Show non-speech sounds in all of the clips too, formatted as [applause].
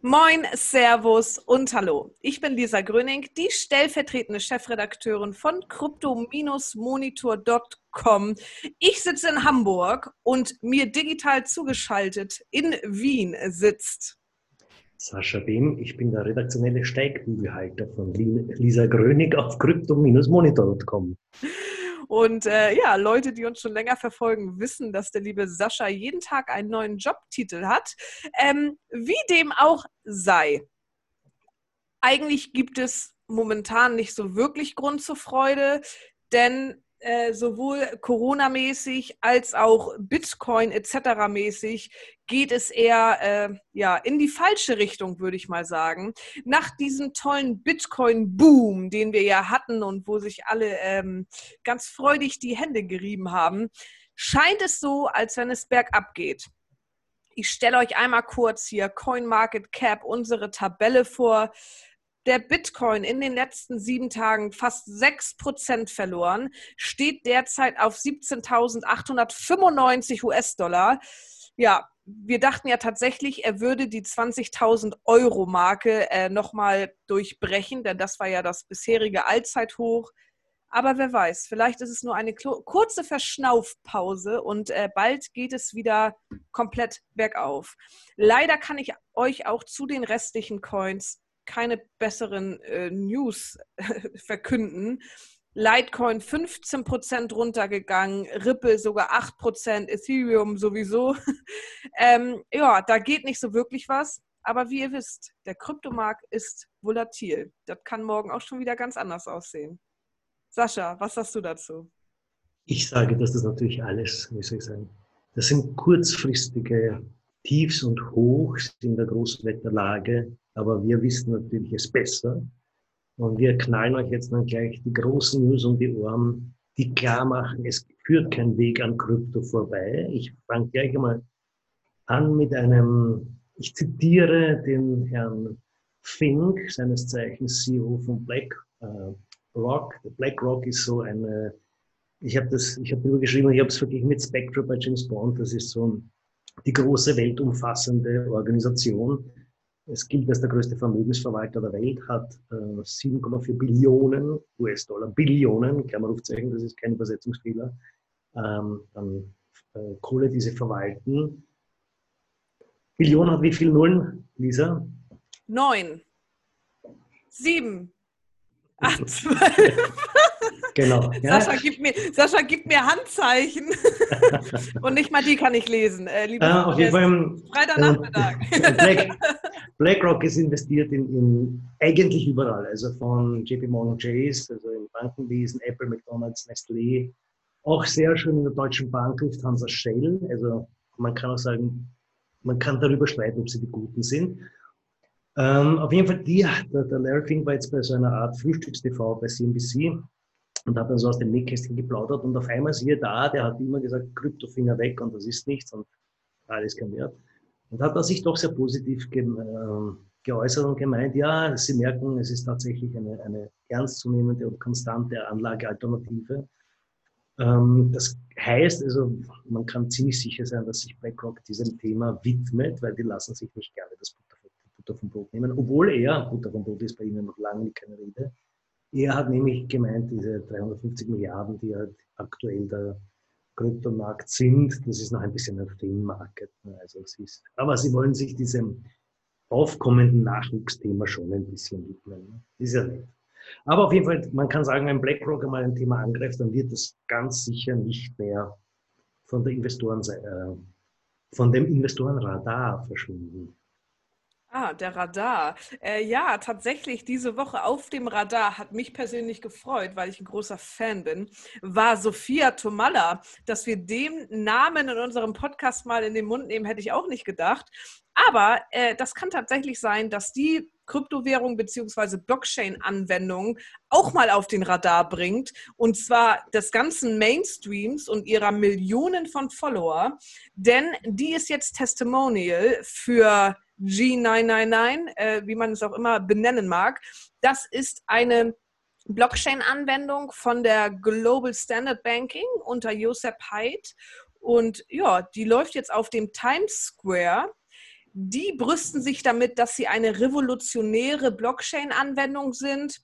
Moin, Servus und Hallo. Ich bin Lisa Gröning, die stellvertretende Chefredakteurin von crypto-monitor.com. Ich sitze in Hamburg und mir digital zugeschaltet in Wien sitzt. Sascha Behm, ich bin der redaktionelle Steigbügelhalter von Lisa Grönig auf crypto-monitor.com. Und äh, ja, Leute, die uns schon länger verfolgen, wissen, dass der liebe Sascha jeden Tag einen neuen Jobtitel hat. Ähm, wie dem auch sei. Eigentlich gibt es momentan nicht so wirklich Grund zur Freude, denn äh, sowohl Corona-mäßig als auch Bitcoin etc. mäßig geht es eher äh, ja, in die falsche Richtung, würde ich mal sagen. Nach diesem tollen Bitcoin-Boom, den wir ja hatten und wo sich alle ähm, ganz freudig die Hände gerieben haben, scheint es so, als wenn es bergab geht. Ich stelle euch einmal kurz hier CoinMarketCap, unsere Tabelle vor der Bitcoin in den letzten sieben Tagen fast 6% verloren, steht derzeit auf 17.895 US-Dollar. Ja, wir dachten ja tatsächlich, er würde die 20.000 Euro Marke äh, nochmal durchbrechen, denn das war ja das bisherige Allzeithoch. Aber wer weiß, vielleicht ist es nur eine kurze Verschnaufpause und äh, bald geht es wieder komplett bergauf. Leider kann ich euch auch zu den restlichen Coins keine besseren äh, News [laughs] verkünden. Litecoin 15% runtergegangen, Ripple sogar 8%, Ethereum sowieso. [laughs] ähm, ja, da geht nicht so wirklich was. Aber wie ihr wisst, der Kryptomarkt ist volatil. Das kann morgen auch schon wieder ganz anders aussehen. Sascha, was sagst du dazu? Ich sage, dass das natürlich alles, wie ich sagen, das sind kurzfristige Tiefs und Hochs in der Großwetterlage aber wir wissen natürlich es besser. Und wir knallen euch jetzt dann gleich die großen News um die Ohren, die klar machen, es führt kein Weg an Krypto vorbei. Ich fange gleich einmal an mit einem, ich zitiere den Herrn Fink, seines Zeichens CEO von BlackRock. Äh, BlackRock ist so eine, ich habe das, ich habe darüber geschrieben, ich habe es verglichen mit Spectre bei James Bond. Das ist so die große weltumfassende Organisation, es gilt als der größte Vermögensverwalter der Welt, hat äh, 7,4 Billionen US-Dollar, Billionen, Klammerrufzeichen, das ist kein Übersetzungsfehler, ähm, an äh, Kohle, die sie verwalten. Billion hat wie viele Nullen, Lisa? Neun. Sieben. Acht, [laughs] zwölf. Genau. Ja. Sascha, gibt mir, Sascha gibt mir Handzeichen [laughs] und nicht mal die kann ich lesen. Äh, lieber ah, auf jeden Fall, Freitagnachmittag. Black, [laughs] BlackRock ist investiert in, in, eigentlich überall, also von JP Morgan Chase, also im Bankenwesen, Apple, McDonalds, Nestlé, auch sehr schön in der Deutschen Bank Lufthansa Shell. Also man kann auch sagen, man kann darüber streiten, ob sie die Guten sind. Ähm, auf jeden Fall, die, der, der Larry Fink war jetzt bei so einer Art Frühstückstv bei CNBC und hat dann so aus dem Nähkästchen geplaudert und auf einmal siehe da, der hat immer gesagt, Kryptofinger weg und das ist nichts und alles kein Wert. Und hat er sich doch sehr positiv ge äh, geäußert und gemeint, ja, Sie merken, es ist tatsächlich eine, eine ernstzunehmende und konstante Anlagealternative. Ähm, das heißt also, man kann ziemlich sicher sein, dass sich BlackRock diesem Thema widmet, weil die lassen sich nicht gerne das Butter, vom Brot nehmen, obwohl er, Butter vom Brot ist bei ihnen noch lange keine Rede, er hat nämlich gemeint, diese 350 Milliarden, die halt aktuell der Kryptomarkt sind, das ist noch ein bisschen ein Free Market. Ne? Also aber sie wollen sich diesem aufkommenden Nachwuchsthema schon ein bisschen widmen. Ne? Ist ja nett. Aber auf jeden Fall, man kann sagen, wenn BlackRock einmal ein Thema angreift, dann wird das ganz sicher nicht mehr von der Investorenseite, äh, von dem Investorenradar verschwinden. Ah, der Radar. Äh, ja, tatsächlich, diese Woche auf dem Radar hat mich persönlich gefreut, weil ich ein großer Fan bin, war Sophia Tomalla. Dass wir dem Namen in unserem Podcast mal in den Mund nehmen, hätte ich auch nicht gedacht. Aber äh, das kann tatsächlich sein, dass die Kryptowährung bzw. Blockchain-Anwendung auch mal auf den Radar bringt. Und zwar des ganzen Mainstreams und ihrer Millionen von Follower. Denn die ist jetzt Testimonial für G999, äh, wie man es auch immer benennen mag. Das ist eine Blockchain-Anwendung von der Global Standard Banking unter Josep Haidt. Und ja, die läuft jetzt auf dem Times Square. Die brüsten sich damit, dass sie eine revolutionäre Blockchain-Anwendung sind.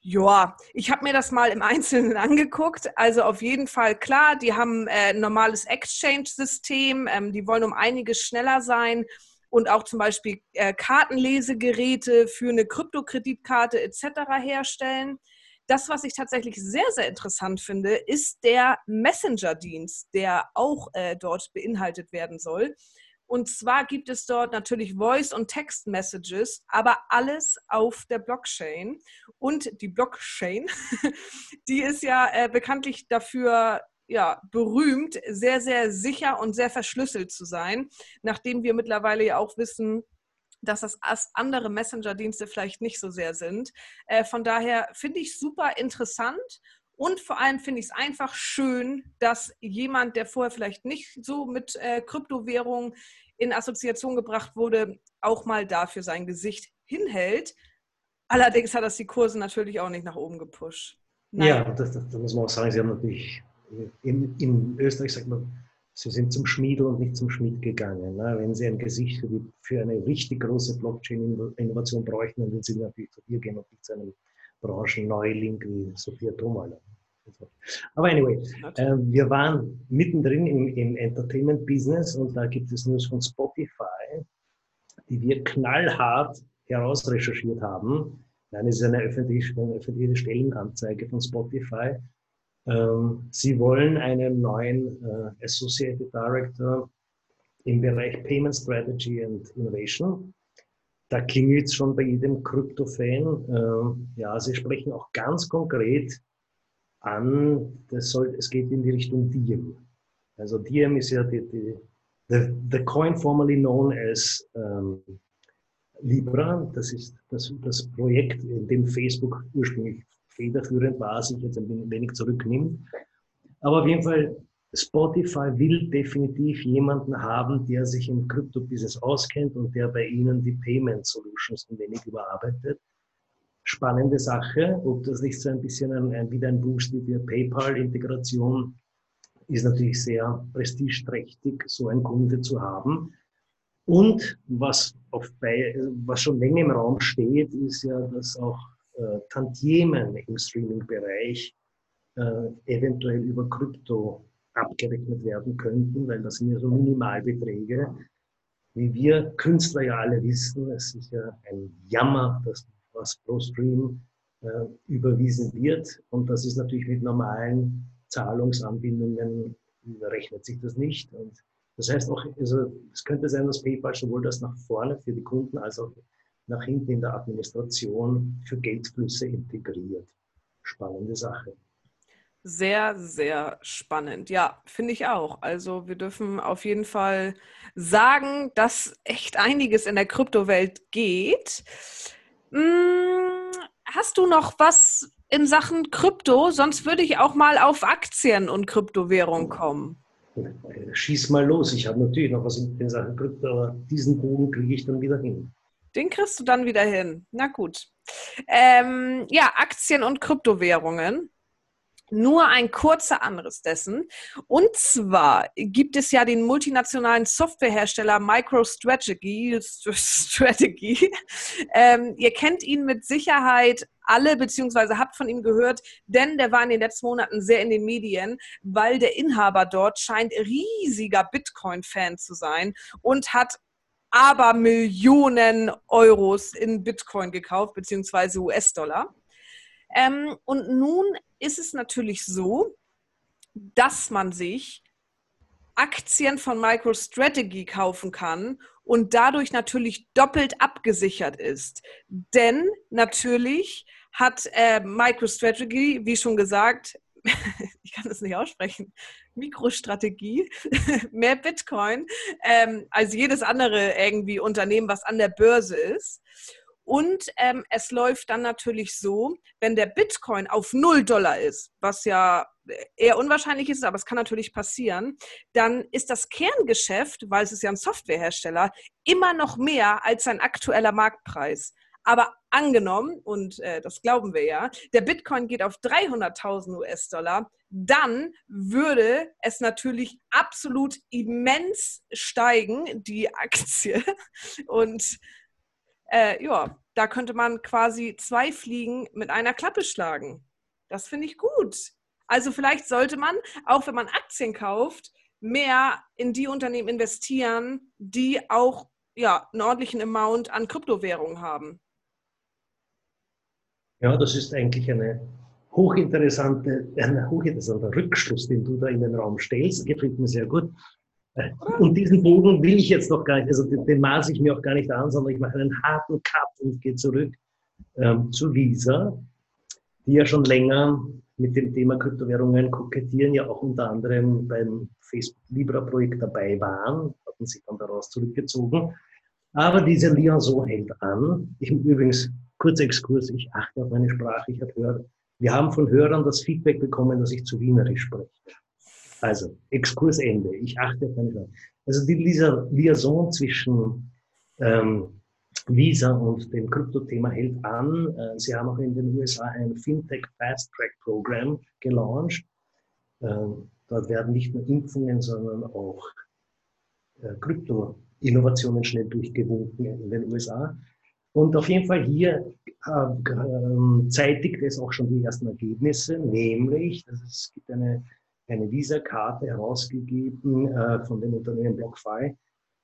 Ja, ich habe mir das mal im Einzelnen [laughs] angeguckt. Also auf jeden Fall klar, die haben äh, ein normales Exchange-System, ähm, die wollen um einiges schneller sein und auch zum Beispiel äh, Kartenlesegeräte für eine Kryptokreditkarte etc. herstellen. Das, was ich tatsächlich sehr, sehr interessant finde, ist der Messenger-Dienst, der auch äh, dort beinhaltet werden soll. Und zwar gibt es dort natürlich Voice- und Text-Messages, aber alles auf der Blockchain. Und die Blockchain, [laughs] die ist ja äh, bekanntlich dafür ja, berühmt, sehr, sehr sicher und sehr verschlüsselt zu sein, nachdem wir mittlerweile ja auch wissen, dass das andere Messenger-Dienste vielleicht nicht so sehr sind. Äh, von daher finde ich super interessant und vor allem finde ich es einfach schön, dass jemand, der vorher vielleicht nicht so mit äh, Kryptowährungen in Assoziation gebracht wurde, auch mal dafür sein Gesicht hinhält. Allerdings hat das die Kurse natürlich auch nicht nach oben gepusht. Nein. Ja, das, das, das, muss man auch sagen. Sie haben natürlich in, in Österreich sagt man, Sie sind zum Schmiedel und nicht zum Schmied gegangen. Ne? Wenn Sie ein Gesicht für, die, für eine richtig große Blockchain-Innovation bräuchten, dann würden Sie natürlich zu dir gehen und nicht zu einem Branchenneuling wie Sophia Thomaler. Aber anyway, äh, wir waren mittendrin im, im Entertainment-Business und da gibt es News von Spotify, die wir knallhart herausrecherchiert haben. Nein, es ist eine öffentliche, eine öffentliche Stellenanzeige von Spotify sie wollen einen neuen äh, Associated Director im Bereich Payment Strategy and Innovation. Da klingelt es schon bei jedem Krypto-Fan. Ähm, ja, sie sprechen auch ganz konkret an, das soll, es geht in die Richtung Diem. Also Diem ist ja die, die the, the coin formerly known as ähm, Libra. Das ist das, das Projekt, in dem Facebook ursprünglich federführend war, sich jetzt ein wenig zurücknimmt. Aber auf jeden Fall, Spotify will definitiv jemanden haben, der sich im Krypto-Business auskennt und der bei ihnen die Payment Solutions ein wenig überarbeitet. Spannende Sache, ob das nicht so ein bisschen ein, ein wieder ein Boost wie die PayPal-Integration ist natürlich sehr prestigeträchtig, so einen Kunde zu haben. Und was, auf, was schon länger im Raum steht, ist ja, dass auch äh, Tantiemen im Streaming-Bereich äh, eventuell über Krypto abgerechnet werden könnten, weil das sind ja so Minimalbeträge. Wie wir Künstler ja alle wissen, es ist ja ein Jammer, dass was pro Stream äh, überwiesen wird. Und das ist natürlich mit normalen Zahlungsanbindungen rechnet sich das nicht. Und das heißt auch, also es könnte sein, dass PayPal sowohl das nach vorne für die Kunden als auch nach hinten in der Administration für Geldflüsse integriert. Spannende Sache. Sehr, sehr spannend. Ja, finde ich auch. Also wir dürfen auf jeden Fall sagen, dass echt einiges in der Kryptowelt geht. Hm, hast du noch was in Sachen Krypto? Sonst würde ich auch mal auf Aktien und Kryptowährung kommen. Schieß mal los. Ich habe natürlich noch was in Sachen Krypto, aber diesen Bogen kriege ich dann wieder hin. Den kriegst du dann wieder hin. Na gut. Ähm, ja, Aktien und Kryptowährungen. Nur ein kurzer Anriss dessen. Und zwar gibt es ja den multinationalen Softwarehersteller MicroStrategy. Strategy. Ähm, ihr kennt ihn mit Sicherheit alle, beziehungsweise habt von ihm gehört, denn der war in den letzten Monaten sehr in den Medien, weil der Inhaber dort scheint riesiger Bitcoin-Fan zu sein und hat aber Millionen Euros in Bitcoin gekauft, beziehungsweise US-Dollar. Ähm, und nun ist es natürlich so, dass man sich Aktien von MicroStrategy kaufen kann und dadurch natürlich doppelt abgesichert ist. Denn natürlich hat äh, MicroStrategy, wie schon gesagt, [laughs] ich kann das nicht aussprechen, Mikrostrategie, [laughs] mehr Bitcoin ähm, als jedes andere irgendwie Unternehmen, was an der Börse ist. Und ähm, es läuft dann natürlich so, wenn der Bitcoin auf 0 Dollar ist, was ja eher unwahrscheinlich ist, aber es kann natürlich passieren, dann ist das Kerngeschäft, weil es ist ja ein Softwarehersteller, immer noch mehr als sein aktueller Marktpreis. Aber angenommen, und äh, das glauben wir ja, der Bitcoin geht auf 300.000 US-Dollar, dann würde es natürlich absolut immens steigen, die Aktie. [laughs] Und äh, ja, da könnte man quasi zwei Fliegen mit einer Klappe schlagen. Das finde ich gut. Also vielleicht sollte man, auch wenn man Aktien kauft, mehr in die Unternehmen investieren, die auch ja, einen ordentlichen Amount an Kryptowährungen haben. Ja, das ist eigentlich eine hochinteressante, ein hochinteressanter Rückschluss, den du da in den Raum stellst. Gefällt mir sehr gut. Und diesen Bogen will ich jetzt noch gar nicht, also den, den maße ich mir auch gar nicht an, sondern ich mache einen harten Cut und gehe zurück ähm, zu Visa, die ja schon länger mit dem Thema Kryptowährungen kokettieren, ja auch unter anderem beim Facebook Libra Projekt dabei waren, hatten sich dann daraus zurückgezogen. Aber diese Liaison hält an. Ich übrigens, kurzer Exkurs, ich achte auf meine Sprache, ich habe gehört, wir haben von Hörern das Feedback bekommen, dass ich zu Wienerisch spreche. Also, Exkursende. Ich achte auf meine Sprache. Also die Liaison zwischen ähm, Visa und dem Kryptothema hält an. Äh, sie haben auch in den USA ein Fintech Fast Track Program gelauncht. Ähm, dort werden nicht nur Impfungen, sondern auch äh, Krypto-Innovationen schnell durchgewunken in den USA. Und auf jeden Fall hier äh, zeitigt es auch schon die ersten Ergebnisse, nämlich, dass es gibt eine, eine Visa-Karte herausgegeben äh, von dem Unternehmen BlockFi.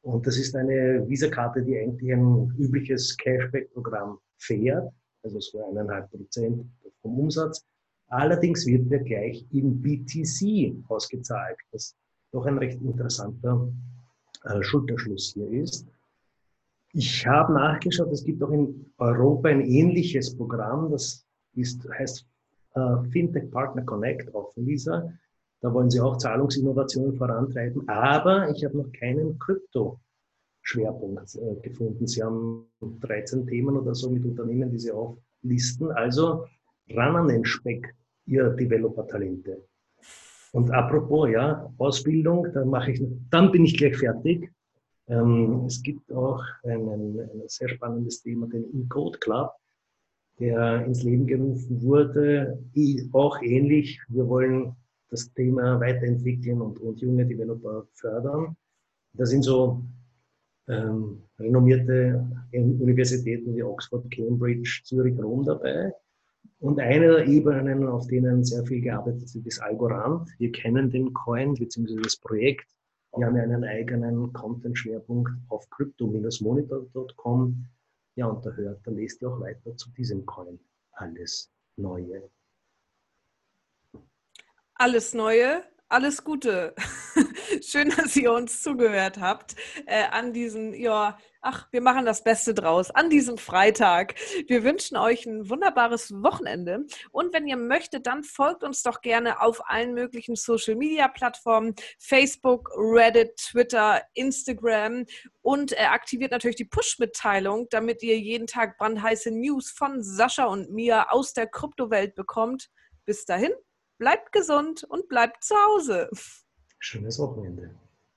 Und das ist eine Visa-Karte, die eigentlich ein übliches Cashback-Programm fährt, also so eineinhalb Prozent vom Umsatz. Allerdings wird der gleich in BTC ausgezahlt, was doch ein recht interessanter äh, Schulterschluss hier ist. Ich habe nachgeschaut, es gibt auch in Europa ein ähnliches Programm, das ist, heißt äh, Fintech Partner Connect auf Visa. Da wollen sie auch Zahlungsinnovationen vorantreiben, aber ich habe noch keinen Krypto-Schwerpunkt äh, gefunden. Sie haben 13 Themen oder so mit Unternehmen, die sie auflisten. Also ran an den Speck, ihr Developer-Talente. Und apropos, ja, Ausbildung, dann mache ich, dann bin ich gleich fertig. Ähm, es gibt auch ein, ein, ein, sehr spannendes Thema, den Encode Club, der ins Leben gerufen wurde. Auch ähnlich, wir wollen das Thema weiterentwickeln und, und junge Developer fördern. Da sind so ähm, renommierte Universitäten wie Oxford, Cambridge, Zürich, Rom dabei. Und eine der Ebenen, auf denen sehr viel gearbeitet wird, ist Algorand. Wir kennen den Coin bzw. das Projekt wir haben ja einen eigenen Content-Schwerpunkt auf crypto-monitor.com. Ja, und da hört, da lest ihr auch weiter zu diesem Coin alles Neue. Alles Neue alles Gute. [laughs] Schön, dass ihr uns zugehört habt äh, an diesem, ja, ach, wir machen das Beste draus, an diesem Freitag. Wir wünschen euch ein wunderbares Wochenende. Und wenn ihr möchtet, dann folgt uns doch gerne auf allen möglichen Social Media Plattformen: Facebook, Reddit, Twitter, Instagram und äh, aktiviert natürlich die Push-Mitteilung, damit ihr jeden Tag brandheiße News von Sascha und mir aus der Kryptowelt bekommt. Bis dahin, Bleibt gesund und bleibt zu Hause. Schönes Wochenende.